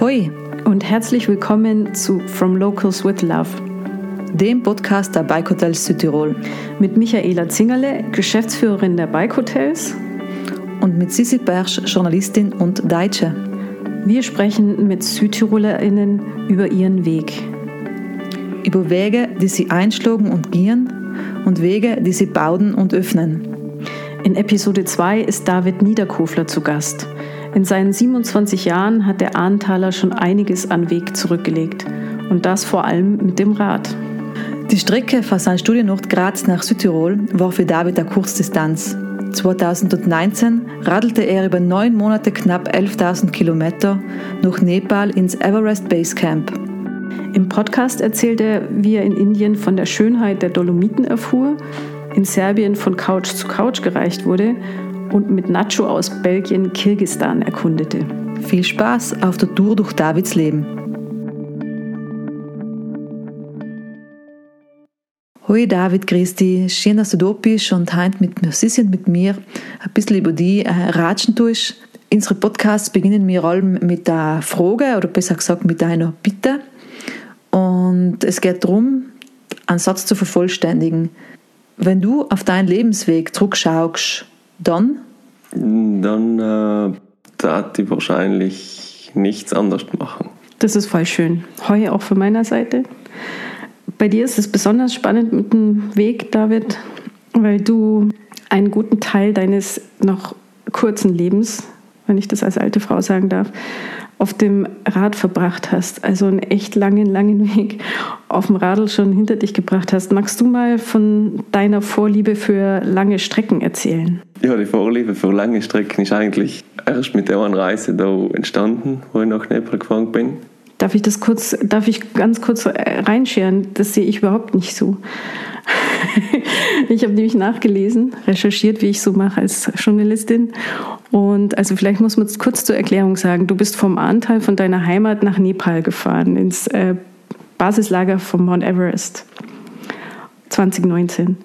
Hoi und herzlich willkommen zu From Locals with Love, dem Podcast der Bike Hotels Südtirol. Mit Michaela Zingerle, Geschäftsführerin der Bike Hotels. Und mit Sissi Persch, Journalistin und Deutsche. Wir sprechen mit SüdtirolerInnen über ihren Weg. Über Wege, die sie einschlagen und gehen und Wege, die sie bauen und öffnen. In Episode 2 ist David Niederkofler zu Gast. In seinen 27 Jahren hat der Ahrenthaler schon einiges an Weg zurückgelegt. Und das vor allem mit dem Rad. Die Strecke von seinem Studienort Graz nach Südtirol war für David eine Kurzdistanz. 2019 radelte er über neun Monate knapp 11.000 Kilometer nach Nepal ins Everest Base Camp. Im Podcast erzählt er, wie er in Indien von der Schönheit der Dolomiten erfuhr, in Serbien von Couch zu Couch gereicht wurde und mit Nacho aus Belgien Kirgistan erkundete. Viel Spaß auf der Tour durch Davids Leben. Hoi David, dich. Schön, dass du da bist und heute mit mir, sie sind mit mir ein bisschen über die äh, ratschen tust. Unsere Podcasts beginnen wir allem mit der Frage oder besser gesagt mit einer Bitte. Und es geht darum, einen Satz zu vervollständigen. Wenn du auf deinen Lebensweg zurückschaust, dann? Dann äh, tat ich wahrscheinlich nichts anders machen. Das ist voll schön. Heu auch von meiner Seite. Bei dir ist es besonders spannend mit dem Weg, David, weil du einen guten Teil deines noch kurzen Lebens, wenn ich das als alte Frau sagen darf, auf dem Rad verbracht hast. Also einen echt langen, langen Weg auf dem Radl schon hinter dich gebracht hast. Magst du mal von deiner Vorliebe für lange Strecken erzählen? Ja, die Vorliebe für lange Strecken ist eigentlich erst mit der einen Reise da entstanden, wo ich nach Nepal gefahren bin. Darf ich das kurz, darf ich ganz kurz reinscheren? Das sehe ich überhaupt nicht so. ich habe nämlich nachgelesen, recherchiert, wie ich so mache als Journalistin. Und also vielleicht muss man es kurz zur Erklärung sagen. Du bist vom Anteil von deiner Heimat nach Nepal gefahren, ins äh, Basislager von Mount Everest 2019.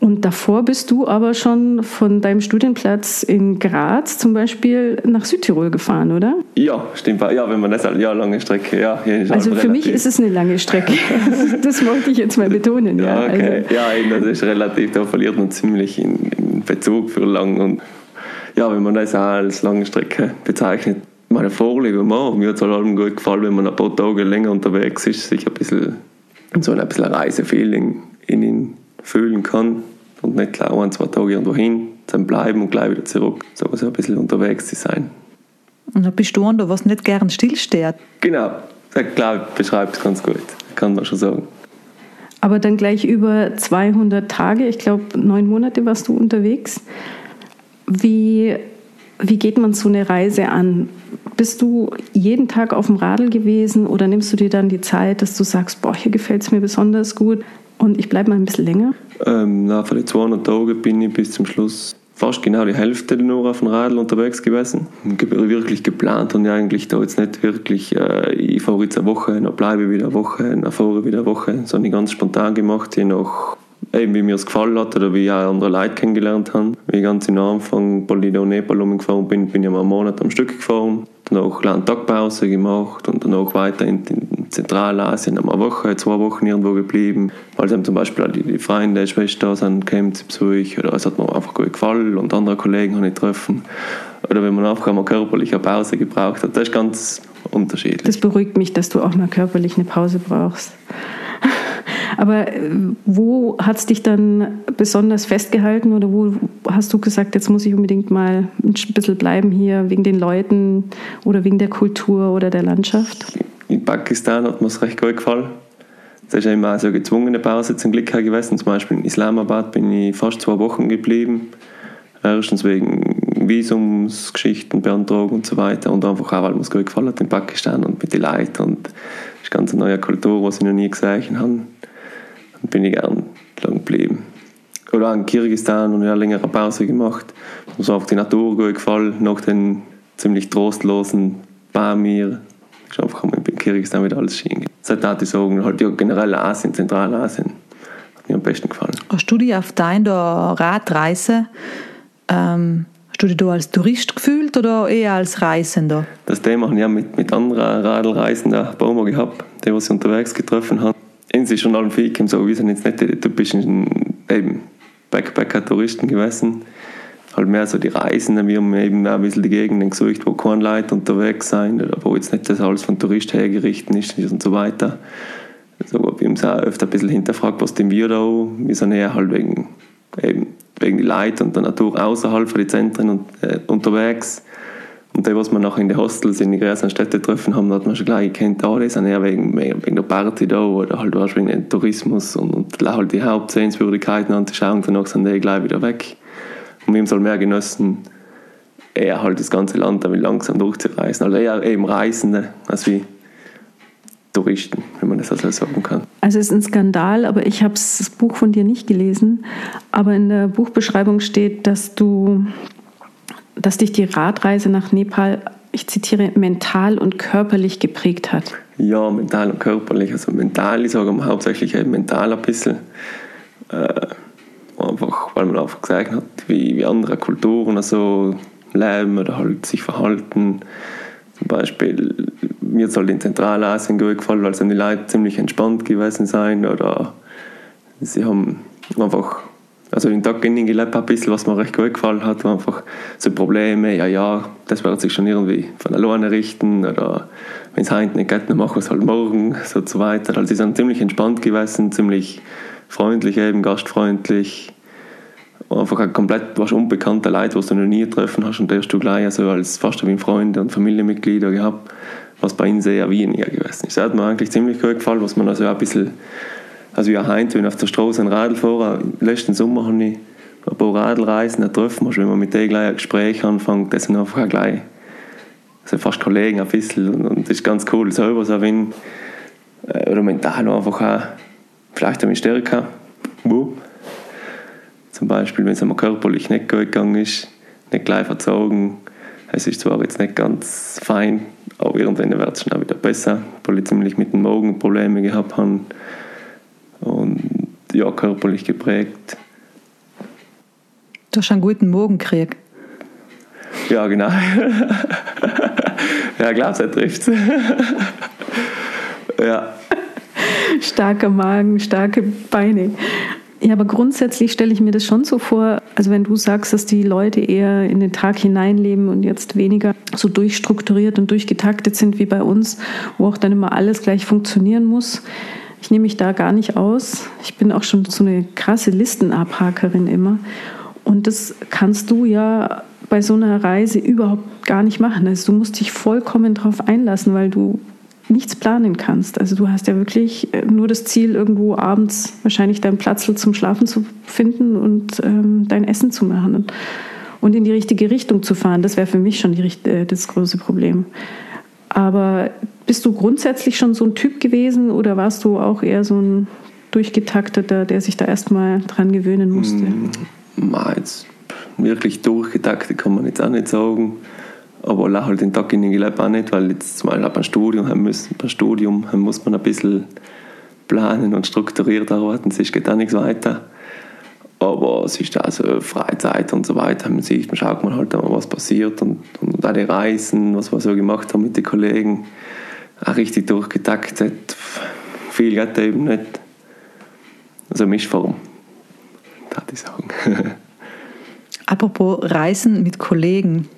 Und davor bist du aber schon von deinem Studienplatz in Graz zum Beispiel nach Südtirol gefahren, oder? Ja, stimmt. Ja, wenn man das ja, lange Strecke. Ja, also für mich ist es eine lange Strecke. das wollte ich jetzt mal betonen. Ja, ja okay. Also. ja das ist relativ, da verliert man ziemlich in, in Bezug für lang. Und ja, wenn man das auch als lange Strecke bezeichnet, meine Vorliebe machen. Mir hat es allem gut gefallen, wenn man ein paar Tage länger unterwegs ist, sich ein bisschen so ein bisschen Reisefeeling in ihn fühlen kann und nicht gleich ein, zwei Tage irgendwo hin, dann bleiben und gleich wieder zurück. So also ein bisschen unterwegs zu sein. Und dann bist du einer, was nicht gern stillsteht. Genau, ich glaube, beschreibt es ganz gut, kann man schon sagen. Aber dann gleich über 200 Tage, ich glaube neun Monate warst du unterwegs. Wie, wie geht man so eine Reise an? Bist du jeden Tag auf dem Radl gewesen oder nimmst du dir dann die Zeit, dass du sagst, boah, hier gefällt es mir besonders gut und ich bleibe mal ein bisschen länger? Ähm, na, von den 200 Tagen bin ich bis zum Schluss fast genau die Hälfte nur auf dem Radl unterwegs gewesen. Wirklich geplant und eigentlich da jetzt nicht wirklich, äh, ich fahre jetzt eine Woche, dann bleibe ich wieder eine Woche, dann fahre ich wieder eine Woche, sondern ganz spontan gemacht, je nach eben wie mir es gefallen hat oder wie ich auch andere Leute kennengelernt habe. Wie ich ganz am Anfang Polido Nepal umgefahren bin, bin ich mal einen Monat am Stück gefahren, danach eine Tagpause gemacht und danach weiter in, in Zentralasien eine Woche, zwei Wochen irgendwo geblieben. Weil dann zum Beispiel auch die, die Freunde, die Schwester sind, kämen zu Besuch oder es hat mir einfach gut gefallen und andere Kollegen habe ich getroffen. Oder wenn man einfach einmal körperlich eine Pause gebraucht hat, das ist ganz unterschiedlich. Das beruhigt mich, dass du auch mal körperlich eine Pause brauchst. Aber äh, wo hat es dich dann besonders festgehalten oder wo hast du gesagt, jetzt muss ich unbedingt mal ein bisschen bleiben hier wegen den Leuten oder wegen der Kultur oder der Landschaft? In Pakistan hat mir es recht gut gefallen. Das ist immer so eine gezwungene Pause zum Glück gewesen. Zum Beispiel in Islamabad bin ich fast zwei Wochen geblieben. Erstens wegen Visumsgeschichten beantragen und so weiter und einfach auch, weil mir es gut gefallen hat in Pakistan und mit den Leuten und es ist eine ganz neue Kultur, die ich noch nie gesehen habe bin ich gern lang geblieben. Oder auch in Kirgisistan und eine längere Pause gemacht. Mir ist auch die Natur gut gefallen, nach den ziemlich trostlosen Pamir. Ist einfach in Kirgisistan wieder alles schön. Seitdem ich sagen, halt ja, generell Asien, Zentralasien, hat mir am besten gefallen. Hast du dich auf deiner Radreise ähm, hast du dich da als Tourist gefühlt oder eher als Reisender? Das Thema habe ich ja mit, mit anderen Radlreisenden ein paar Mal gehabt, die, was ich unterwegs getroffen habe. Ihnen ist schon allen viel so, wir sind jetzt nicht die typischen eben Backpacker-Touristen gewesen. Halt mehr so die Reisenden, wir haben eben ein bisschen die Gegenden gesucht, wo keine Leute unterwegs sind, oder wo jetzt nicht das alles von Touristen hergerichtet ist und so weiter. Also, wir haben uns auch öfter ein bisschen hinterfragt, was denn wir da Wir sind eher halt wegen, eben, wegen die Leute und der Natur außerhalb von den Zentren und, äh, unterwegs. Und die, was wir nachher in den Hostels in den größeren Städten getroffen haben, hat man schon gleich gekannt, ah, die sind eher wegen, wegen der Party da oder halt wegen dem Tourismus und, und halt die Hauptsehenswürdigkeiten anzuschauen, danach sind die gleich wieder weg. Und wir haben es halt mehr genossen, eher halt das ganze Land damit langsam durchzureisen. Also eher eben Reisende als wie Touristen, wenn man das also sagen kann. Also es ist ein Skandal, aber ich habe das Buch von dir nicht gelesen. Aber in der Buchbeschreibung steht, dass du dass dich die Radreise nach Nepal, ich zitiere, mental und körperlich geprägt hat. Ja, mental und körperlich. Also mental, ich sage hauptsächlich eben mental ein bisschen. Äh, einfach, weil man einfach gesagt hat, wie, wie andere Kulturen so leben oder halt sich verhalten. Zum Beispiel, mir soll in Zentralasien gut gefallen, weil die Leute ziemlich entspannt gewesen sein oder sie haben einfach also in Tag gelebt ein bisschen, was mir recht gut gefallen hat, war einfach so Probleme, ja, ja, das wird sich schon irgendwie von alleine richten oder wenn es heute nicht geht, dann machen wir es halt morgen, so zu weiter. Also sie sind ziemlich entspannt gewesen, ziemlich freundlich eben, gastfreundlich. Einfach ein komplett was unbekannter Leute, was du noch nie getroffen hast und der hast du gleich also als fast wie Freunde und Familienmitglieder gehabt, was bei ihnen sehr weniger gewesen ist. Das hat mir eigentlich ziemlich gut gefallen, was man also ein bisschen also ja, heute, wenn auf der Straße ein Radl fahre, letzten Sommer habe ich ein paar Radlreisen getroffen. Also wenn man mit denen gleich ein Gespräch anfängt, das sind einfach gleich also fast Kollegen ein bisschen und, das ist ganz cool. Selber so wenn, äh, oder mental einfach auch vielleicht ein stärker. Wo? Zum Beispiel, wenn es einmal körperlich nicht gut gegangen ist, nicht gleich verzogen. Es ist zwar jetzt nicht ganz fein, aber irgendwann wird es schon auch wieder besser, weil ich ziemlich mit den Magen Probleme gehabt habe und ja, körperlich geprägt. Du hast einen guten Magenkrieg. Ja, genau. ja, klar, er trifft Ja. Starker Magen, starke Beine. Ja, aber grundsätzlich stelle ich mir das schon so vor, also wenn du sagst, dass die Leute eher in den Tag hineinleben und jetzt weniger so durchstrukturiert und durchgetaktet sind wie bei uns, wo auch dann immer alles gleich funktionieren muss, ich nehme mich da gar nicht aus. Ich bin auch schon so eine krasse Listenabhakerin immer. Und das kannst du ja bei so einer Reise überhaupt gar nicht machen. Also du musst dich vollkommen darauf einlassen, weil du nichts planen kannst. Also du hast ja wirklich äh, nur das Ziel, irgendwo abends wahrscheinlich deinen Platz zum Schlafen zu finden und ähm, dein Essen zu machen und, in die richtige Richtung zu fahren. Das wäre für mich schon die, äh, das große Problem. Aber bist du grundsätzlich schon so ein Typ gewesen oder warst du auch eher so ein durchgetakteter, der sich da erstmal dran gewöhnen musste? Mm, jetzt wirklich durchgetaktet kann man jetzt auch nicht sagen. Aber halt den Tag in den gelebt auch nicht, weil jetzt mal beim Studium haben müssen, beim Studium muss man ein bisschen planen und strukturiert arbeiten, es geht auch nichts weiter. Aber es ist also Freizeit und so weiter. Man sieht, man schaut man halt, was passiert und, und die Reisen, was wir so gemacht haben mit den Kollegen auch richtig durchgetaktet. Viel geht eben nicht. Also Mischform, würde ich sagen. Apropos Reisen mit Kollegen.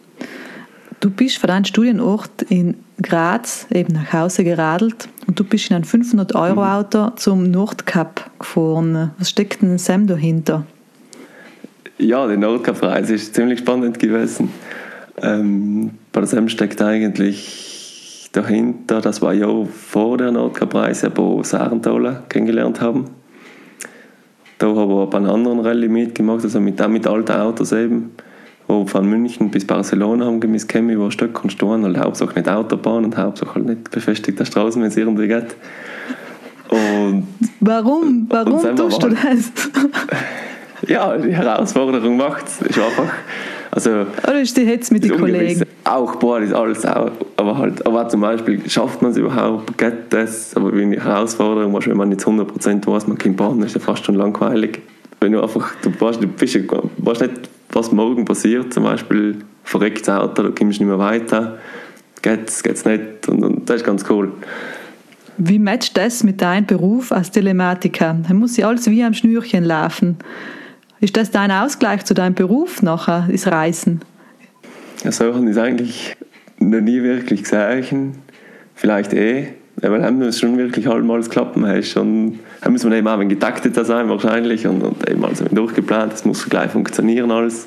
Du bist von deinem Studienort in Graz eben nach Hause geradelt und du bist in ein 500-Euro-Auto mhm. zum Nordkap gefahren. Was steckt denn Sam dahinter? Ja, die Nordkap-Reise ist ziemlich spannend gewesen. Ähm, der Sam steckt eigentlich dahinter, das war ja vor der Nordcup-Reise, wo Sarentola kennengelernt haben. Da haben wir bei einer anderen Rallye mitgemacht, also mit, mit alten Autos eben, wo von München bis Barcelona haben gemisst käme, wo Stück und stehen, halt Hauptsache nicht Autobahn und Hauptsache halt nicht befestigte Straßen, wenn es irgendwie geht. Und, Warum? Warum tust du das? ja, die Herausforderung macht es. Ist einfach also, Oder ist die Hetz mit den Kollegen? Auch, boah, ist alles auch. Aber halt, aber zum Beispiel, schafft man es überhaupt, geht das? Aber wenn die Herausforderung wenn man nicht 100% weiß, man kann bauen, ist ja fast schon langweilig. Wenn du einfach, du, warst, du bist, warst nicht was morgen passiert, zum Beispiel verreckt das Auto, da kommst du nicht mehr weiter, geht's, geht's nicht und, und das ist ganz cool. Wie matcht das mit deinem Beruf als Telematiker? Da muss ja alles wie am Schnürchen laufen. Ist das dein Ausgleich zu deinem Beruf nachher, das Reisen? Ja, ich es eigentlich noch nie wirklich gesehen. Vielleicht eh, weil haben wir schon wirklich halt mal klappen. Und dann muss man eben auch ein getakteter sein wahrscheinlich und, und eben also durchgeplant, es muss gleich funktionieren alles.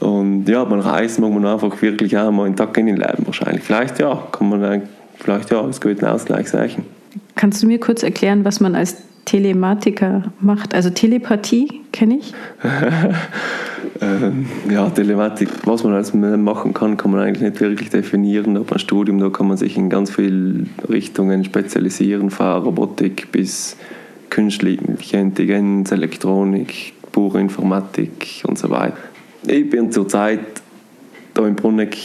Und ja, man reist muss man einfach wirklich auch mal einen Tag in den Leben wahrscheinlich. Vielleicht ja, kann man vielleicht ja, es geht ein Ausgleich sagen. Kannst du mir kurz erklären, was man als Telematiker macht? Also Telepathie kenne ich. ähm, ja, Telematik, was man alles machen kann, kann man eigentlich nicht wirklich definieren. Ob ein Studium, da kann man sich in ganz viele Richtungen spezialisieren, von Robotik bis künstliche Intelligenz, Elektronik, pure Informatik und so weiter. Ich bin zurzeit da im Bruneck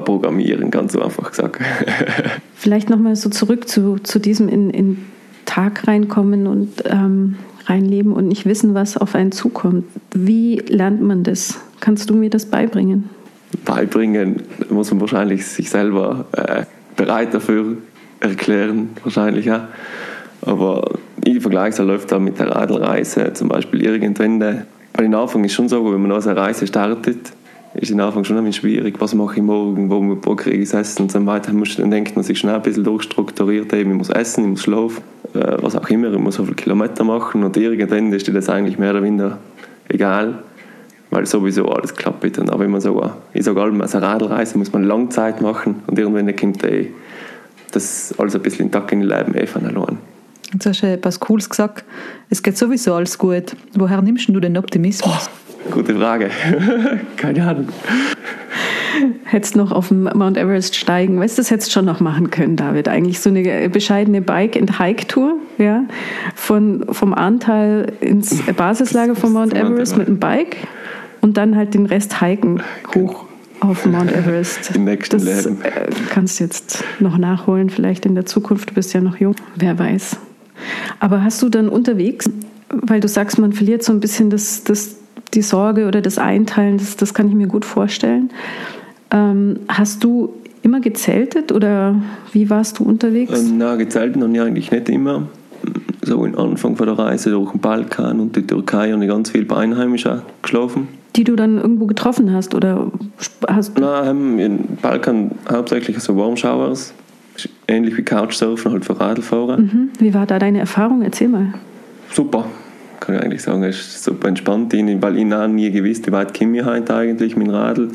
Programmieren, ganz so einfach gesagt. Vielleicht nochmal so zurück zu, zu diesem in, in Tag reinkommen und ähm, reinleben und nicht wissen, was auf einen zukommt. Wie lernt man das? Kannst du mir das beibringen? Beibringen muss man wahrscheinlich sich selber äh, bereit dafür erklären, wahrscheinlich ja. Aber ich vergleiche läuft da mit der Radlreise zum Beispiel irgendwann. Weil am Anfang ist schon so, wenn man aus einer Reise startet, ist am Anfang schon ein bisschen schwierig, was mache ich morgen, wo, wo kriege ich das Essen und so weiter. Dann denkt man sich schnell ein bisschen durchstrukturiert, eben, ich muss essen, ich muss schlafen, äh, was auch immer, ich muss so viele Kilometer machen und irgendwann ist dir das eigentlich mehr oder minder egal, weil sowieso alles klappt. Und auch wenn man so, ich sage allem, als eine Radlreise muss man Langzeit machen und irgendwann kommt eh das alles ein bisschen in Tag in den Leben eh von allein. Jetzt hast du etwas Cooles gesagt. Es geht sowieso alles gut. Woher nimmst du den Optimismus? Oh, gute Frage. Keine Ahnung. Hättest noch auf dem Mount Everest steigen, weißt du, das hättest du schon noch machen können, David. Eigentlich so eine bescheidene Bike-and-Hike-Tour, ja, von, vom Anteil ins Basislager von Mount Everest mit dem Bike und dann halt den Rest hiken hoch auf Mount Everest. Im nächsten das Leben. Äh, kannst du jetzt noch nachholen, vielleicht in der Zukunft. Du bist ja noch jung, wer weiß. Aber hast du dann unterwegs, weil du sagst, man verliert so ein bisschen das, das, die Sorge oder das Einteilen, das, das kann ich mir gut vorstellen. Ähm, hast du immer gezeltet oder wie warst du unterwegs? Ähm, na, gezeltet habe ich eigentlich nicht immer. So am Anfang von der Reise durch den Balkan und die Türkei ich ganz viel bei Einheimischen geschlafen. Die du dann irgendwo getroffen hast oder hast Nein, im Balkan hauptsächlich so Warm Showers ähnlich wie Couchsurfen, halt für Radlfahrer. Mhm. Wie war da deine Erfahrung? Erzähl mal. Super, kann ich eigentlich sagen. Es ist super entspannt, weil ich auch nie gewusst, wie weit komme ich heute eigentlich mit dem Radl.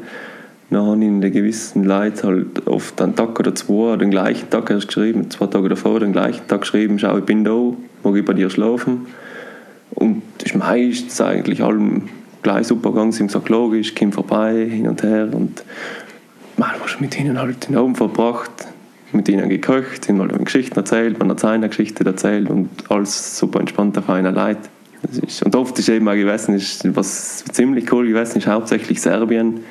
Dann habe ich in den gewissen Leuten halt oft einen Tag oder zwei, den gleichen Tag erst geschrieben, zwei Tage davor, den gleichen Tag geschrieben, schau, ich bin da, mag ich bei dir schlafen. Und das ist meistens eigentlich allem gleich super gegangen, sie haben gesagt, logisch, komm vorbei, hin und her. Und man hat mit ihnen halt den Abend verbracht, mit ihnen gekocht, ihnen mal Geschichten erzählt, man hat seine Geschichte erzählt und alles super entspannt auf einer Leid. Und oft ist eben auch gewesen, ist, was ziemlich cool gewesen ist, hauptsächlich Serbien.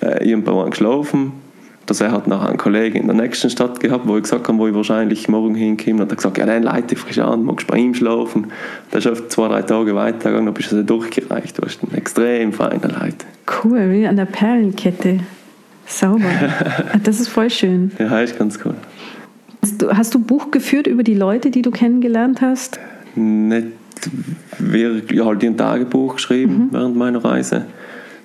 Äh, irgendwo waren geschlafen. Dass er hat nachher einen Kollegen in der nächsten Stadt gehabt, wo ich gesagt habe, wo ich wahrscheinlich morgen hinkomme. Und hat er gesagt, ja, dann leite frisch an, magst bei ihm schlafen. Da ist oft zwei, drei Tage weitergegangen, dann bist du durchgereicht. Du hast einen extrem feiner Leute. Cool, wie an der Perlenkette. Sauber. Das ist voll schön. Ja, ist ganz cool. Hast du, hast du Buch geführt über die Leute, die du kennengelernt hast? Nicht wirklich, halt ein Tagebuch geschrieben mhm. während meiner Reise.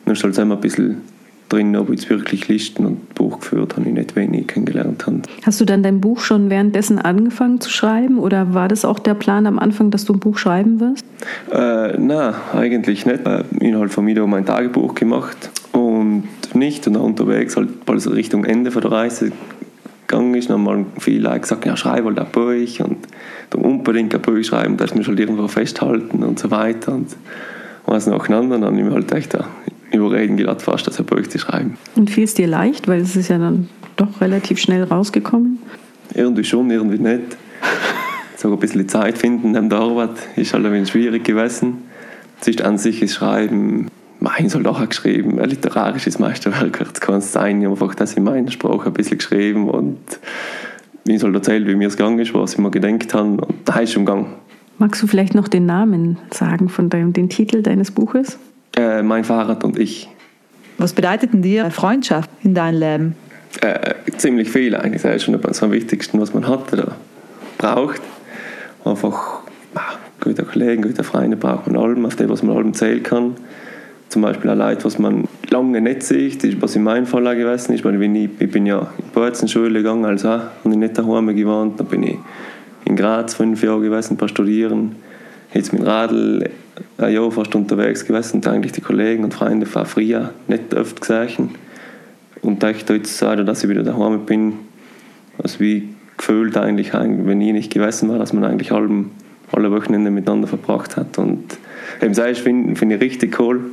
Dann ist halt immer ein bisschen drin, ob ich jetzt wirklich Listen und Buch geführt habe, ich nicht wenig kennengelernt habe. Hast du dann dein Buch schon währenddessen angefangen zu schreiben oder war das auch der Plan am Anfang, dass du ein Buch schreiben wirst? Äh, nein, eigentlich nicht. Äh, ich habe halt von mir mein Tagebuch gemacht und nicht. Und dann unterwegs, halt, als es Richtung Ende der Reise gegangen ist, dann haben viele Leute gesagt, ja, schreib halt ein Buch und du unbedingt ein Buch schreiben, das musst du halt irgendwo festhalten und so weiter. Und was nacheinander, dann habe ich halt echt ja, überreden gerade fast, das ein Buch zu schreiben. Und fiel es dir leicht, weil es ist ja dann doch relativ schnell rausgekommen? Irgendwie schon, irgendwie nicht. so ein bisschen Zeit finden neben der Arbeit ist halt ein bisschen schwierig gewesen. Es ist an sich das Schreiben meins halt auch geschrieben, ein literarisches Meisterwerk das kann es sein, ich habe einfach das in meiner Sprache ein bisschen geschrieben und ich soll erzählen, wie mir es gegangen ist, was ich mir gedacht habe und da ist schon gegangen. Magst du vielleicht noch den Namen sagen von deinem, den Titel deines Buches? Äh, mein Fahrrad und ich. Was bedeutet denn dir Freundschaft in deinem Leben? Äh, ziemlich viel eigentlich. Das ist schon etwas am wichtigsten, was man hat oder braucht. Einfach ah, gute Kollegen, gute Freunde braucht man allem, auf die was man allem zählen kann. Zum Beispiel Leute, was man lange nicht sieht, ist was in meinem Fall auch gewesen ist. Weil ich, ich bin ja in Borzenschule gegangen, also und ich nicht daheim gewohnt. Dann bin ich in Graz fünf Jahre gewesen, ein paar studieren. Jetzt mit Radl ein Jahr fast unterwegs gewesen und eigentlich die Kollegen und Freunde von früher nicht oft gesehen. Und da ich jetzt sage, dass ich wieder daheim bin, also wie gefühlt eigentlich, wenn ich nicht gewesen war, dass man eigentlich alle, alle Wochenende miteinander verbracht hat. Und eben sei finde find ich richtig cool,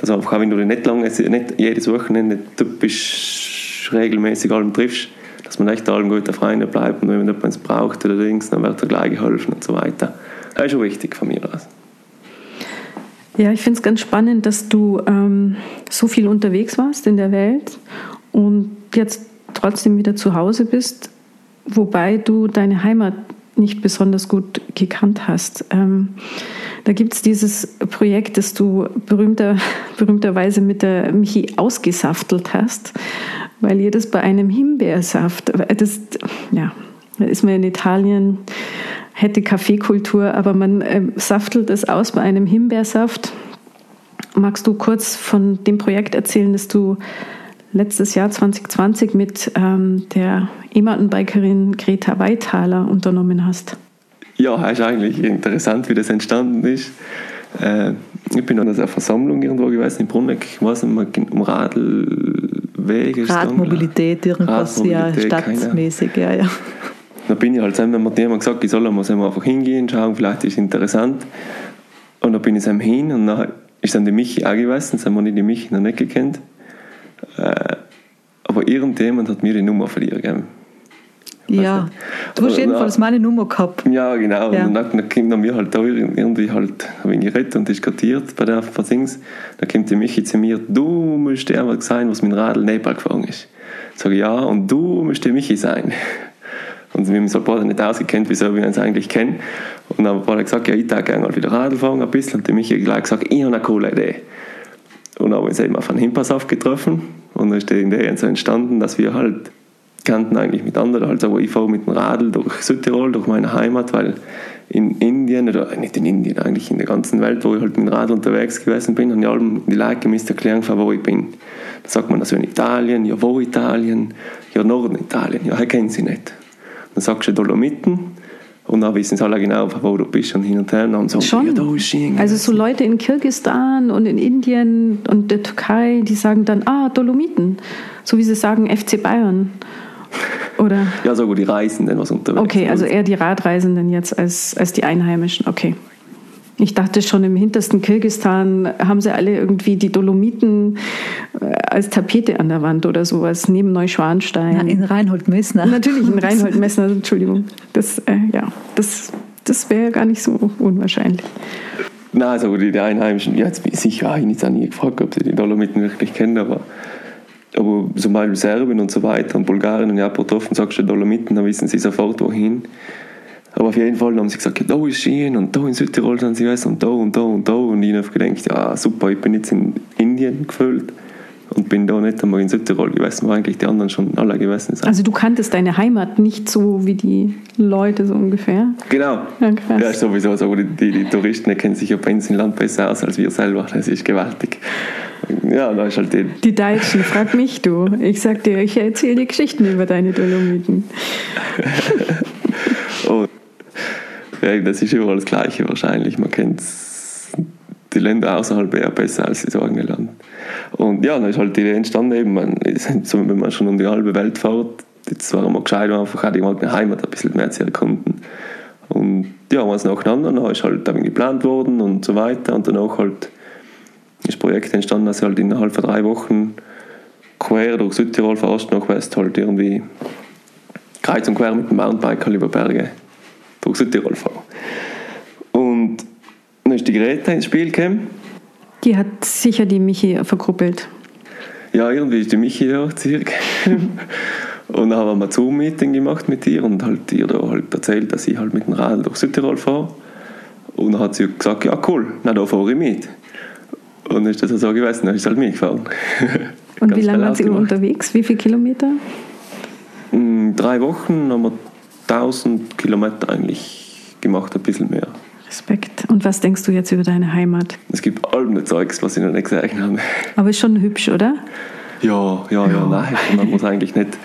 einfach auch wenn du nicht lange, nicht jedes Wochenende typisch regelmäßig allem triffst, dass man echt allen guten Freunden bleibt und wenn man etwas braucht oder Dings, dann wird er gleich geholfen und so weiter. Das ist schon wichtig von mir aus. Ja, ich finde es ganz spannend, dass du ähm, so viel unterwegs warst in der Welt und jetzt trotzdem wieder zu Hause bist, wobei du deine Heimat nicht besonders gut gekannt hast. Ähm, da gibt es dieses Projekt, das du berühmter, berühmterweise mit der Michi ausgesaftelt hast, weil ihr das bei einem Himbeersaft, das, ja, da ist man in Italien, hätte Kaffeekultur, aber man äh, saftelt es aus bei einem Himbeersaft. Magst du kurz von dem Projekt erzählen, das du letztes Jahr 2020 mit ähm, der E-Mountainbikerin Greta Weithaler unternommen hast? Ja, es ist eigentlich interessant, wie das entstanden ist. Äh, ich bin an einer Versammlung irgendwo gewesen in Bruneck, ich weiß nicht um Radlwege. Radmobilität, irgendwas, Radmobilität, ja, stadtmäßig, ja, ja. Dann bin ich halt zusammen mit jemandem gesagt, ich soll mal einfach hingehen, schauen, vielleicht ist es interessant. Und dann bin ich zusammen hin und dann ist dann die Michi auch gewesen, das haben wir nicht die Michi noch nicht gekannt. Äh, aber irgendjemand hat mir die Nummer verlieren gegeben. Ja, du hast jedenfalls meine Nummer gehabt. Ja, genau. Ja. Und dann, dann kommt mir halt da irgendwie halt ein wenig geredet und diskutiert bei der Versins. Dann kommt die Michi zu mir, du musst der sein, was mit dem Radl Nepal gefahren ist. Ich sage, ja, und du musst der Michi sein. Und wir haben so ein nicht ausgekannt, wieso wir uns eigentlich kennen. Und dann hat er gesagt, ja, ich darf gerne mal wieder Radl fahren ein bisschen. Und der Michi hat gleich gesagt, ich habe eine coole Idee. Und dann haben wir uns eben auf einen Himpass aufgetroffen. Und dann ist die Idee so entstanden, dass wir halt kannten eigentlich mit anderen. Also ich fahre mit dem Radl durch Südtirol, durch meine Heimat, weil in Indien, oder nicht in Indien, eigentlich in der ganzen Welt, wo ich halt mit dem Radl unterwegs gewesen bin, habe ich allem die Leute gemisst erklären, von wo ich bin. Da sagt man also in Italien, ja wo Italien, ja Norden Italien, ja, er kennt sie nicht. Dann sagst du Dolomiten und dann wissen sie alle genau, wo du bist und hin und her. Und so, Schon. Ja, da ist also so Leute in Kirgisistan und in Indien und der Türkei, die sagen dann, ah, Dolomiten. So wie sie sagen FC Bayern. Oder? Ja, so gut, die Reisenden, was unterwegs Okay, also eher die Radreisenden jetzt als, als die Einheimischen. Okay. Ich dachte schon, im hintersten Kirgistan haben sie alle irgendwie die Dolomiten äh, als Tapete an der Wand oder sowas, neben Neuschwanstein. Na, in Reinhold-Messner. Natürlich in Reinhold-Messner, Entschuldigung. Das, äh, ja, das, das wäre gar nicht so unwahrscheinlich. Nein, also die, die Einheimischen, ja, jetzt bin ich sicher, ich habe jetzt nie gefragt, ob sie die Dolomiten wirklich kennen, aber, aber zum Beispiel Serbien und so weiter und Bulgarien und Japan getroffen, sagst du Dolomiten, dann wissen sie sofort, wohin. Aber auf jeden Fall haben sie gesagt, ja, da ist Schien und da in Südtirol sind sie und da und da und da. Und ich habe gedacht, ja super, ich bin jetzt in Indien gefühlt und bin da nicht einmal in Südtirol gewesen, wo eigentlich die anderen schon alle gewesen sind. Also du kanntest deine Heimat nicht so wie die Leute so ungefähr? Genau. Ja, krass. ja sowieso so. Die, die, die Touristen kennen sich auf Inselland besser aus als wir selber. Das ist gewaltig. Ja, da ist halt die... Die Deutschen, frag mich du. Ich sag dir, ich erzähle dir Geschichten über deine Dolomiten. oh das ist überall das Gleiche wahrscheinlich. Man kennt die Länder außerhalb eher besser als das eigene Land. Und ja, dann ist halt die Idee entstanden, eben, man, wenn man schon um die halbe Welt fährt, jetzt war man gescheit, einfach auch die eigene Heimat ein bisschen mehr zu erkunden. Und ja, was nacheinander, dann ist halt dann geplant worden und so weiter. Und danach halt das Projekt entstanden, dass ich halt innerhalb von drei Wochen quer durch Südtirol, von Ost nach West halt irgendwie kreuz und quer mit dem Mountainbike über Berge durch Südtirol fahren. Und dann ist die Greta ins Spiel gekommen. Die hat sicher die Michi verkuppelt. Ja, irgendwie ist die Michi da zurückgekommen. und dann haben wir ein Zoom-Meeting gemacht mit ihr und halt ihr da halt erzählt, dass ich halt mit dem Radl durch Südtirol fahre. Und dann hat sie gesagt, ja cool, na da fahre ich mit. Und ist das so gewesen, dann ist halt mitgefahren. Und wie lange waren Sie unterwegs? Wie viele Kilometer? In drei Wochen haben wir 1000 Kilometer eigentlich gemacht, ein bisschen mehr. Respekt. Und was denkst du jetzt über deine Heimat? Es gibt allem Zeugs, was ich noch nicht gesehen habe. Aber ist schon hübsch, oder? Ja, ja, ja, ja. nein. Man muss eigentlich nicht,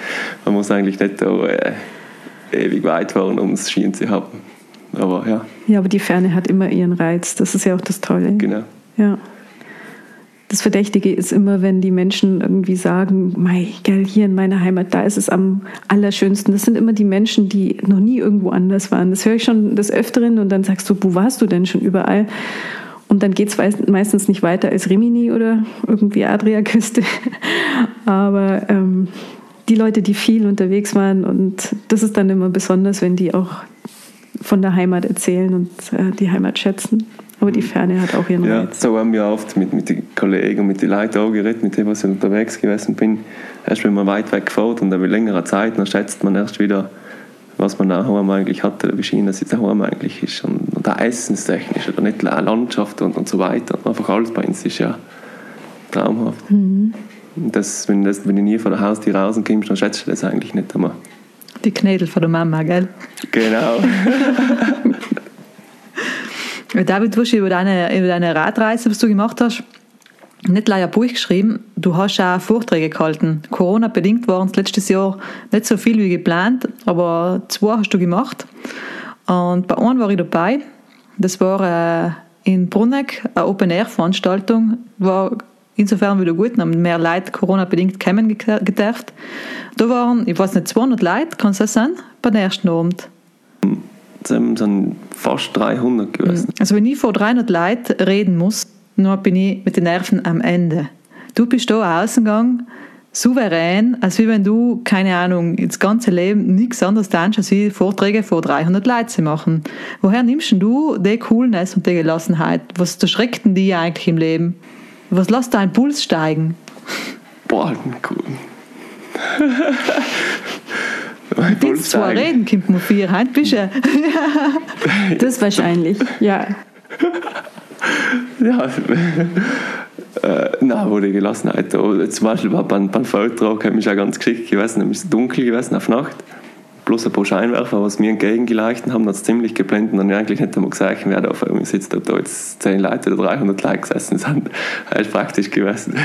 man muss eigentlich nicht da, äh, ewig weit fahren, um es Schien zu haben. Aber ja. Ja, aber die Ferne hat immer ihren Reiz. Das ist ja auch das Tolle. Genau. Ja. Das Verdächtige ist immer, wenn die Menschen irgendwie sagen, mei, gell, hier in meiner Heimat, da ist es am allerschönsten. Das sind immer die Menschen, die noch nie irgendwo anders waren. Das höre ich schon des Öfteren und dann sagst du, wo warst du denn schon überall? Und dann geht es meistens nicht weiter als Rimini oder irgendwie Adriaküste. Aber ähm, die Leute, die viel unterwegs waren, und das ist dann immer besonders, wenn die auch von der Heimat erzählen und äh, die Heimat schätzen. Aber die Ferne hat auch ihren ja, Reiz. So haben wir oft mit, mit den Kollegen und mit den Leuten auch geredet, mit denen ich unterwegs gewesen bin. Erst wenn man weit weg fährt und über längere Zeit, dann schätzt man erst wieder, was man daheim eigentlich hatte, wie schön das jetzt daheim eigentlich ist. Und, und auch essenstechnisch oder nicht Landschaft und, und so weiter. Einfach alles bei uns ist ja traumhaft. Mhm. Das, wenn, das, wenn du nie von der Haustür rauskommst, dann schätzt du das eigentlich nicht einmal. Die Knädel von der Mama, gell? Genau. David, du hast über deine, über deine Radreise, was du gemacht hast, nicht leider ein Buch geschrieben, du hast auch Vorträge gehalten. Corona-bedingt waren es letztes Jahr nicht so viel wie geplant, aber zwei hast du gemacht. Und bei einem war ich dabei. Das war äh, in Bruneck eine Open-Air-Veranstaltung. War insofern wieder gut, haben mehr Leute Corona-bedingt kommen gedurft. Da waren, ich weiß nicht, 200 Leute, kann es sein, beim ersten Abend sind fast 300 gewesen. Mhm. Also wenn ich vor 300 Leuten reden muss, dann bin ich mit den Nerven am Ende. Du bist da ausgegangen, souverän, als wenn du, keine Ahnung, das ganze Leben nichts anderes denkst, als wie Vorträge vor 300 Leuten zu machen. Woher nimmst du die Coolness und die Gelassenheit? Was erschreckt denn die eigentlich im Leben? Was lässt deinen Puls steigen? Boah, cool. Mit zwei reden kommt man vier Hand bist du. Das wahrscheinlich, ja. ja, äh, nein, wo die Gelassenheit da. Zum Beispiel war beim, beim Feldtrag ist auch ganz geschickt gewesen, es ist dunkel gewesen auf Nacht. Bloß ein paar Scheinwerfer, was mir entgegengeleuchtet haben, hat es ziemlich geblendet und dann eigentlich nicht einmal gesagt, wer da vor mir sitzt, ob da jetzt 10 Leute oder 300 Leute gesessen sind. Das ist praktisch gewesen.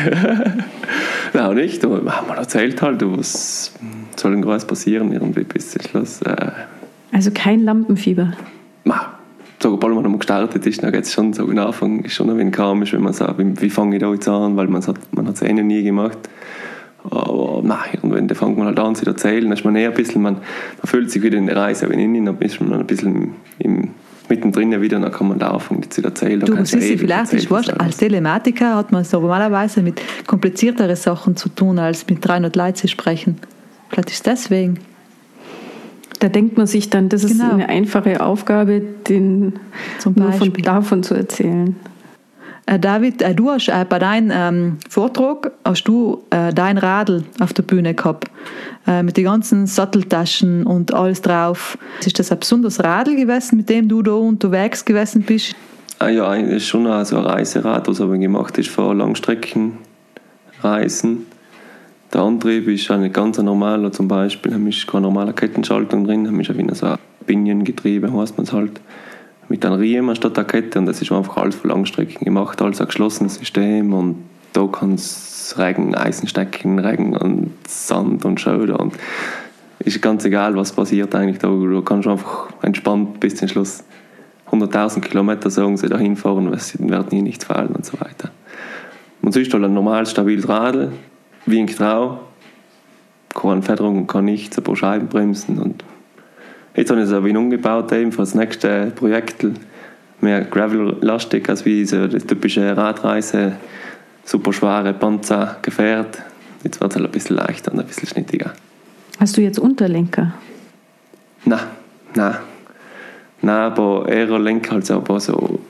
nein, nicht, man erzählt halt, was soll denn groß passieren irgendwie bis zum Schluss. Äh, also kein Lampenfieber? Ma, sobald man gestartet ist, dann geht es schon so am Anfang ist schon ein wenig komisch, wenn man sagt, wie, wie fange ich da jetzt an, weil man es man hat es eh noch nie gemacht. Aber nein, und wenn dann fängt man halt an zu erzählen, dann ist man eher ein bisschen, man, man fühlt sich wieder in der Reise, wenn innen, dann ist man ein bisschen im, mittendrin wieder, dann kann man da anfangen zu erzählen. Du, Sissi, vielleicht ist wurscht, als Telematiker hat man so normalerweise mit komplizierteren Sachen zu tun, als mit 300 Leuten zu sprechen. Vielleicht ist es deswegen. Da denkt man sich dann, das ist genau. eine einfache Aufgabe, den Zum nur von, davon zu erzählen. Äh, David, äh, du hast äh, bei deinem ähm, Vortrag hast du dein Radl auf der Bühne gehabt mit den ganzen Satteltaschen und alles drauf. Ist das ein besonderes Radl gewesen, mit dem du da unterwegs gewesen bist? Ah ja, ist schon so ein Reiserad, was aber gemacht ist für Langstreckenreisen. Der Antrieb ist nicht ganz normaler, zum Beispiel, da ist keine normale Kettenschaltung drin, da ist wie so ein Piniengetriebe, heißt man es halt, mit einem Riemen statt der Kette. Und das ist einfach alles für Langstrecken gemacht, alles ein geschlossenes System. Und da kann es Regen, Eisen stecken, Regen und Sand und Schauder und ist ganz egal, was passiert eigentlich da, du kannst einfach entspannt bis zum Schluss 100.000 Kilometer sagen sie dahin fahren, es wird nie nichts fallen und so weiter. Und sonst halt ein normal stabiles Radl, winkt auch. Keine Federung, kann nichts, ein paar Scheibenbremsen. Und jetzt habe ich es auch wieder umgebaut eben für das nächste Projekt. Mehr Gravel-lastig als wie so das typische Radreise, super schwere Panzer, Gefährt. Jetzt wird es halt ein bisschen leichter und ein bisschen schnittiger. Hast du jetzt Unterlenker? Nein, nein. Nein, aber eher Lenker, also aber so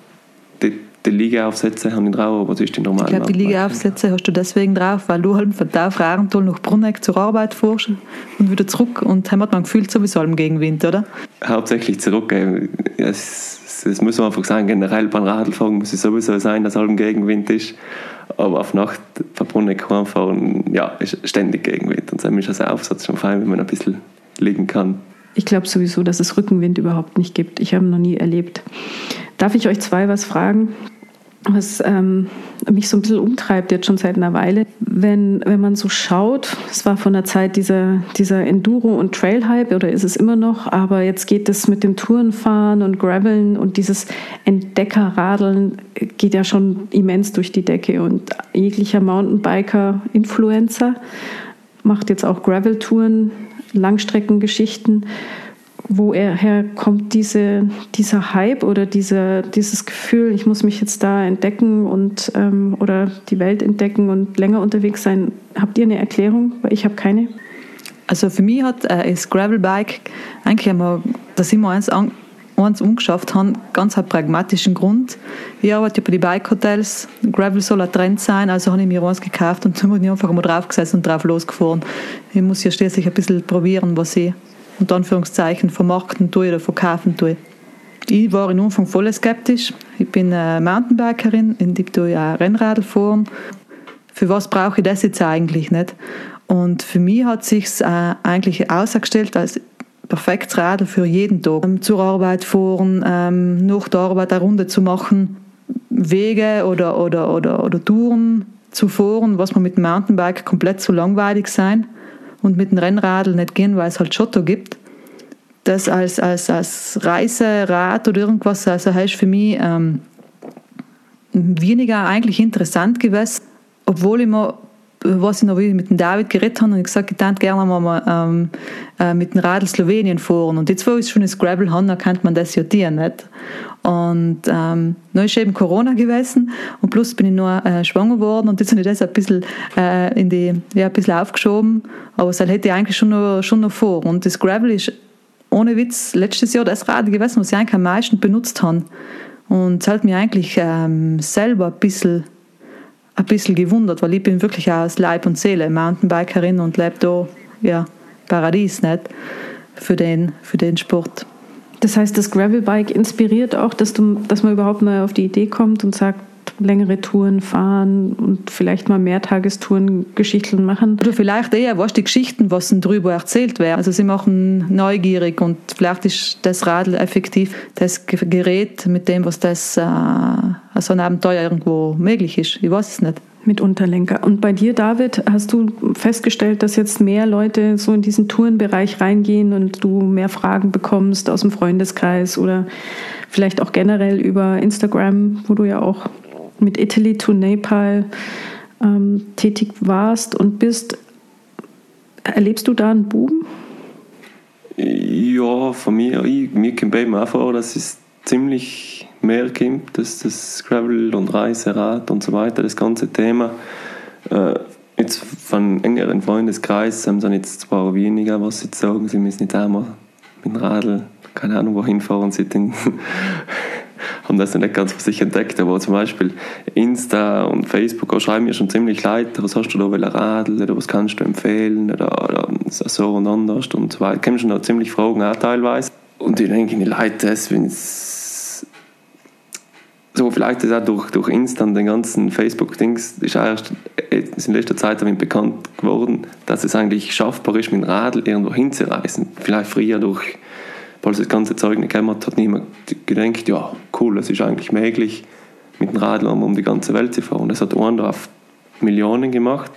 die, die Liegeaufsätze habe ich drauf, aber das ist die normale Ich glaube, die Liegeaufsätze hast du deswegen drauf, weil du halt von da auf Rarental nach Bruneck zur Arbeit fährst und wieder zurück und haben hat man gefühlt sowieso im Gegenwind, oder? Hauptsächlich zurück. Es, das muss man einfach sagen, generell beim Radlfahren muss es sowieso sein, dass allem Gegenwind ist. Aber auf Nacht verbundene fahren, ja, ist ständig Gegenwind. Und dann ist das Aufsatz schon fein, wenn man ein bisschen liegen kann. Ich glaube sowieso, dass es Rückenwind überhaupt nicht gibt. Ich habe ihn noch nie erlebt. Darf ich euch zwei was fragen? Was ähm, mich so ein bisschen umtreibt jetzt schon seit einer Weile. Wenn, wenn man so schaut, es war von der Zeit dieser, dieser Enduro- und Trail-Hype oder ist es immer noch, aber jetzt geht es mit dem Tourenfahren und Graveln und dieses Entdeckerradeln geht ja schon immens durch die Decke und jeglicher Mountainbiker-Influencer macht jetzt auch Gravel-Touren, Langstreckengeschichten woher kommt diese, dieser Hype oder diese, dieses Gefühl, ich muss mich jetzt da entdecken und ähm, oder die Welt entdecken und länger unterwegs sein? Habt ihr eine Erklärung? Weil ich habe keine. Also für mich hat äh, das Gravelbike eigentlich einmal, dass ich mir eins, an, eins umgeschafft habe, ganz einen pragmatischen Grund. Ich arbeite bei den Bike-Hotels, Gravel soll ein Trend sein, also habe ich mir eins gekauft und dann bin ich einfach mal draufgesetzt und drauf losgefahren. Ich muss ja schließlich ein bisschen probieren, was ich unter Anführungszeichen vermarkten tue oder verkaufen tue. Ich war in Anfang voll skeptisch. Ich bin eine Mountainbikerin, in die tue ja Rennradl fahren. Für was brauche ich das jetzt eigentlich nicht? Und für mich hat sich äh, eigentlich ausgestellt als perfektes Radl für jeden Tag. Ähm, zur Arbeit fahren, ähm, nach der Arbeit eine Runde zu machen, Wege oder, oder, oder, oder Touren zu fahren, was man mit dem Mountainbike komplett zu langweilig sein und mit dem Rennradl nicht gehen, weil es halt Schotto gibt. Das als, als, als Reiserad oder irgendwas, also heißt für mich ähm, weniger eigentlich interessant gewesen, obwohl ich mir was ich noch mit dem David geredet habe und ich gesagt, ich würde gerne mal ähm, äh, mit dem Radl Slowenien fahren. Und jetzt, wo ich schon das Gravel habe, dann kann man das ja dienen, nicht? Und ähm, dann ist eben Corona gewesen und plus bin ich noch äh, schwanger geworden und jetzt habe ich das ein bisschen, äh, in die, ja, ein bisschen aufgeschoben. Aber das hätte ich eigentlich schon noch, schon noch vor. Und das Gravel ist ohne Witz letztes Jahr das Rad gewesen, was ich eigentlich am meisten benutzt habe. Und es hat mich eigentlich ähm, selber ein bisschen, ein bisschen gewundert, weil ich bin wirklich aus Leib und Seele Mountainbikerin und lebe da, ja, Paradies, nicht? Für den, für den Sport. Das heißt, das Gravelbike inspiriert auch, dass, du, dass man überhaupt mal auf die Idee kommt und sagt, längere Touren fahren und vielleicht mal Mehrtagestouren Geschichten machen. Oder vielleicht eher, was die Geschichten, was darüber erzählt werden. Also sie machen neugierig und vielleicht ist das Radl effektiv das Gerät mit dem, was das äh, so ein Abenteuer irgendwo möglich ist. Ich weiß es nicht mit Unterlenker. Und bei dir, David, hast du festgestellt, dass jetzt mehr Leute so in diesen Tourenbereich reingehen und du mehr Fragen bekommst aus dem Freundeskreis oder vielleicht auch generell über Instagram, wo du ja auch mit Italy to Nepal ähm, tätig warst und bist. Erlebst du da einen Boom? Ja, von mir, ich, mir kommt eben auch vor, dass es ziemlich mehr kommt, dass das Gravel und Reiserad und so weiter, das ganze Thema. Äh, jetzt von engeren Freundeskreis haben sie jetzt zwar weniger, was sie sagen, sie müssen nicht einmal mit dem Radl, keine Ahnung, wohin fahren sie denn, haben das nicht ganz für sich entdeckt, aber zum Beispiel Insta und Facebook schreiben mir schon ziemlich leid, was hast du da, welcher Radl, oder was kannst du empfehlen, oder, oder so und anders und so weiter. Kenne schon da ziemlich Fragen auch teilweise. Und ich denke, die Leute, wenn es so vielleicht ist auch durch, durch Insta und den ganzen Facebook-Dings ist erst in letzter Zeit damit bekannt geworden, dass es eigentlich schaffbar ist, mit dem Radl irgendwo hinzureisen. Vielleicht früher durch, weil es das ganze Zeug nicht gegeben hat, hat niemand gedacht, ja, cool, es ist eigentlich möglich, mit dem Radl um die ganze Welt zu fahren. Das hat einer auf Millionen gemacht.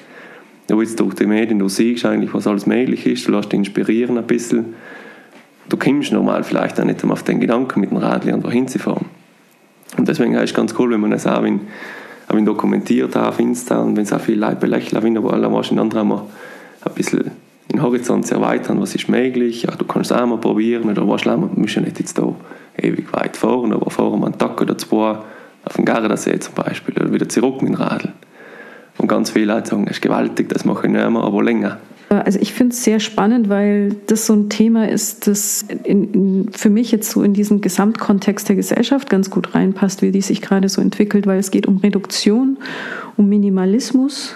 Aber jetzt durch die Medien, du siehst eigentlich, was alles möglich ist, du lässt dich inspirieren ein bisschen. Du kommst normal vielleicht auch nicht auf den Gedanken, mit dem Radl irgendwo hinzufahren. Und deswegen ist es ganz cool, wenn man das auch, in, auch in dokumentiert auf Insta und wenn es auch viele Leute belächeln, aber alle in anderen mal ein bisschen den Horizont zu erweitern, was ist möglich, ja, du kannst es auch mal probieren oder was du musst ja nicht jetzt da ewig weit fahren, aber fahren wir einen Tag oder zwei auf den Gardasee zum Beispiel oder wieder zurück mit dem Radl. Und ganz viele Leute sagen, das ist gewaltig, das mache ich nicht mehr, aber länger. Also ich finde es sehr spannend, weil das so ein Thema ist, das in, in, für mich jetzt so in diesen Gesamtkontext der Gesellschaft ganz gut reinpasst, wie die sich gerade so entwickelt, weil es geht um Reduktion, um Minimalismus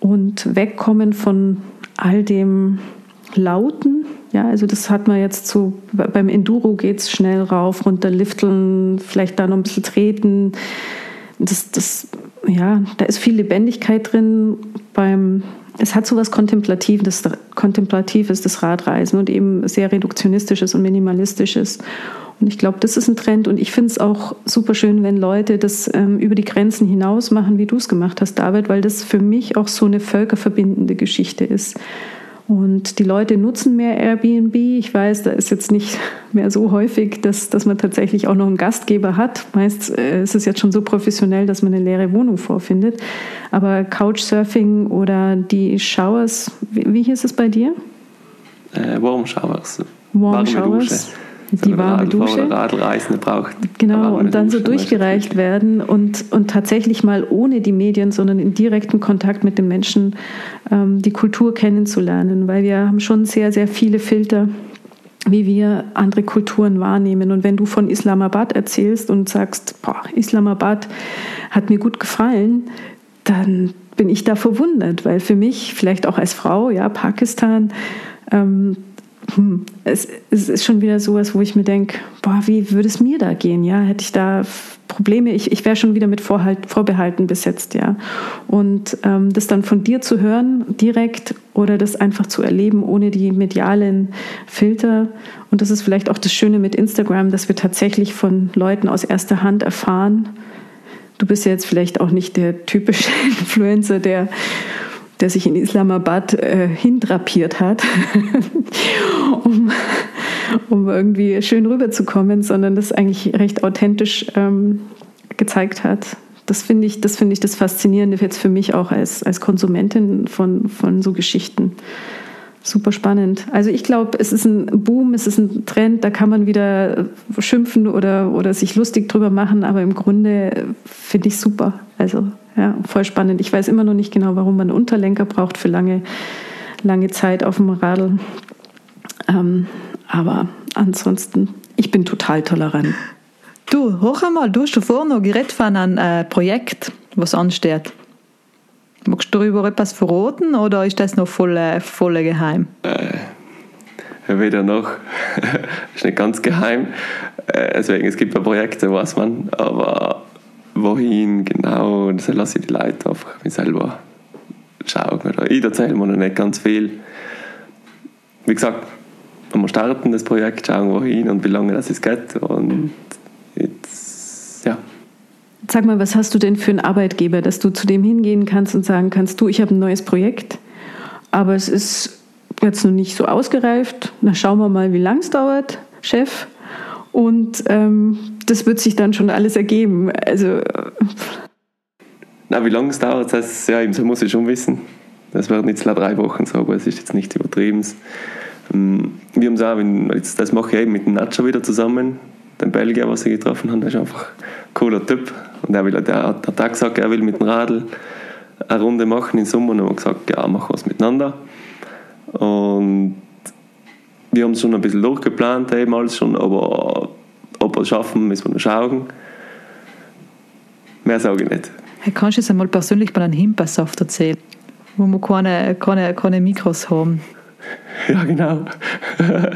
und Wegkommen von all dem Lauten, Ja, also das hat man jetzt so, beim Enduro geht es schnell rauf, runter, lifteln, vielleicht da noch ein bisschen treten. Das, das, ja, da ist viel Lebendigkeit drin. Beim, es hat so was Kontemplatives, Kontemplatives, das Radreisen und eben sehr reduktionistisches und minimalistisches. Und ich glaube, das ist ein Trend. Und ich finde es auch super schön, wenn Leute das ähm, über die Grenzen hinaus machen, wie du es gemacht hast, David, weil das für mich auch so eine völkerverbindende Geschichte ist. Und die Leute nutzen mehr Airbnb. Ich weiß, da ist jetzt nicht mehr so häufig, dass, dass man tatsächlich auch noch einen Gastgeber hat. Meist äh, ist es jetzt schon so professionell, dass man eine leere Wohnung vorfindet. Aber Couchsurfing oder die Showers, wie, wie hieß es bei dir? Äh, Warm Showers. Warm Showers. Dusche die warme Dusche. Radlreisende braucht. Genau, und dann Dusche, so durchgereicht werden und, und tatsächlich mal ohne die Medien, sondern in direkten Kontakt mit den Menschen ähm, die Kultur kennenzulernen, weil wir haben schon sehr, sehr viele Filter wie wir andere Kulturen wahrnehmen. Und wenn du von Islamabad erzählst und sagst, boah, Islamabad hat mir gut gefallen, dann bin ich da verwundert, weil für mich, vielleicht auch als Frau, ja, Pakistan, ähm, hm, es, es, ist schon wieder sowas, wo ich mir denke, boah, wie würde es mir da gehen? Ja, hätte ich da Probleme? Ich, ich wäre schon wieder mit Vorhalt, Vorbehalten besetzt, ja. Und ähm, das dann von dir zu hören, direkt, oder das einfach zu erleben, ohne die medialen Filter. Und das ist vielleicht auch das Schöne mit Instagram, dass wir tatsächlich von Leuten aus erster Hand erfahren. Du bist ja jetzt vielleicht auch nicht der typische Influencer, der der sich in Islamabad äh, hindrapiert hat, um, um irgendwie schön rüberzukommen, sondern das eigentlich recht authentisch ähm, gezeigt hat. Das finde ich, das ich das Faszinierende jetzt für mich auch als, als Konsumentin von, von so Geschichten. Super spannend. Also ich glaube, es ist ein Boom, es ist ein Trend, da kann man wieder schimpfen oder, oder sich lustig drüber machen, aber im Grunde finde ich super. Also ja, voll spannend. Ich weiß immer noch nicht genau, warum man einen Unterlenker braucht für lange, lange Zeit auf dem Radl. Ähm, aber ansonsten, ich bin total tolerant. Du, hoch einmal, du hast schon vorhin noch geredet von einem äh, Projekt, was ansteht. Magst du darüber etwas verraten oder ist das noch voll, äh, voll geheim? Äh, weder noch. ist nicht ganz geheim. Äh, deswegen, es gibt ein Projekt, weiß man, aber wohin genau, das lasse ich die Leute einfach mir selber schauen. Ich erzähle mir noch nicht ganz viel. Wie gesagt, wenn wir starten das Projekt, schauen wohin und wie lange das es geht und jetzt, ja. Sag mal, was hast du denn für einen Arbeitgeber, dass du zu dem hingehen kannst und sagen kannst, du, ich habe ein neues Projekt, aber es ist jetzt noch nicht so ausgereift, na schauen wir mal, wie lang es dauert, Chef. Und ähm, das wird sich dann schon alles ergeben. Also. Na, wie lange es dauert, das ja, muss ich schon wissen. Das werden jetzt drei Wochen so, aber es ist jetzt nicht übertrieben. Ähm, wir haben es auch, das mache ich eben mit dem Nacho wieder zusammen, dem Belgier, was ich getroffen habe, der ist einfach ein cooler Typ. Und er, will, der hat auch gesagt, er will mit dem Radl eine Runde machen im Sommer. Und haben wir gesagt, ja, machen wir es miteinander. Und wir haben es schon ein bisschen durchgeplant, eben alles schon, aber ob wir es schaffen, müssen wir noch schauen. Mehr sage ich nicht. Hey, kannst du es einmal persönlich bei einem Himbeersaft erzählen, wo wir keine, keine, keine Mikros haben? Ja, genau.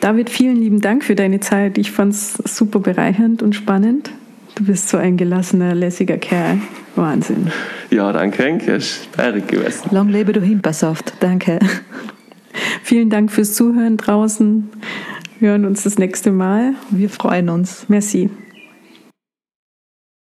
David, vielen lieben Dank für deine Zeit. Ich fand es super bereichernd und spannend. Du bist so ein gelassener, lässiger Kerl. Wahnsinn. Ja, danke, Henk. Es ist gewesen. Lang lebe du Himbeersaft. Danke. Vielen Dank fürs Zuhören draußen. Wir hören uns das nächste Mal. Wir freuen uns. Merci.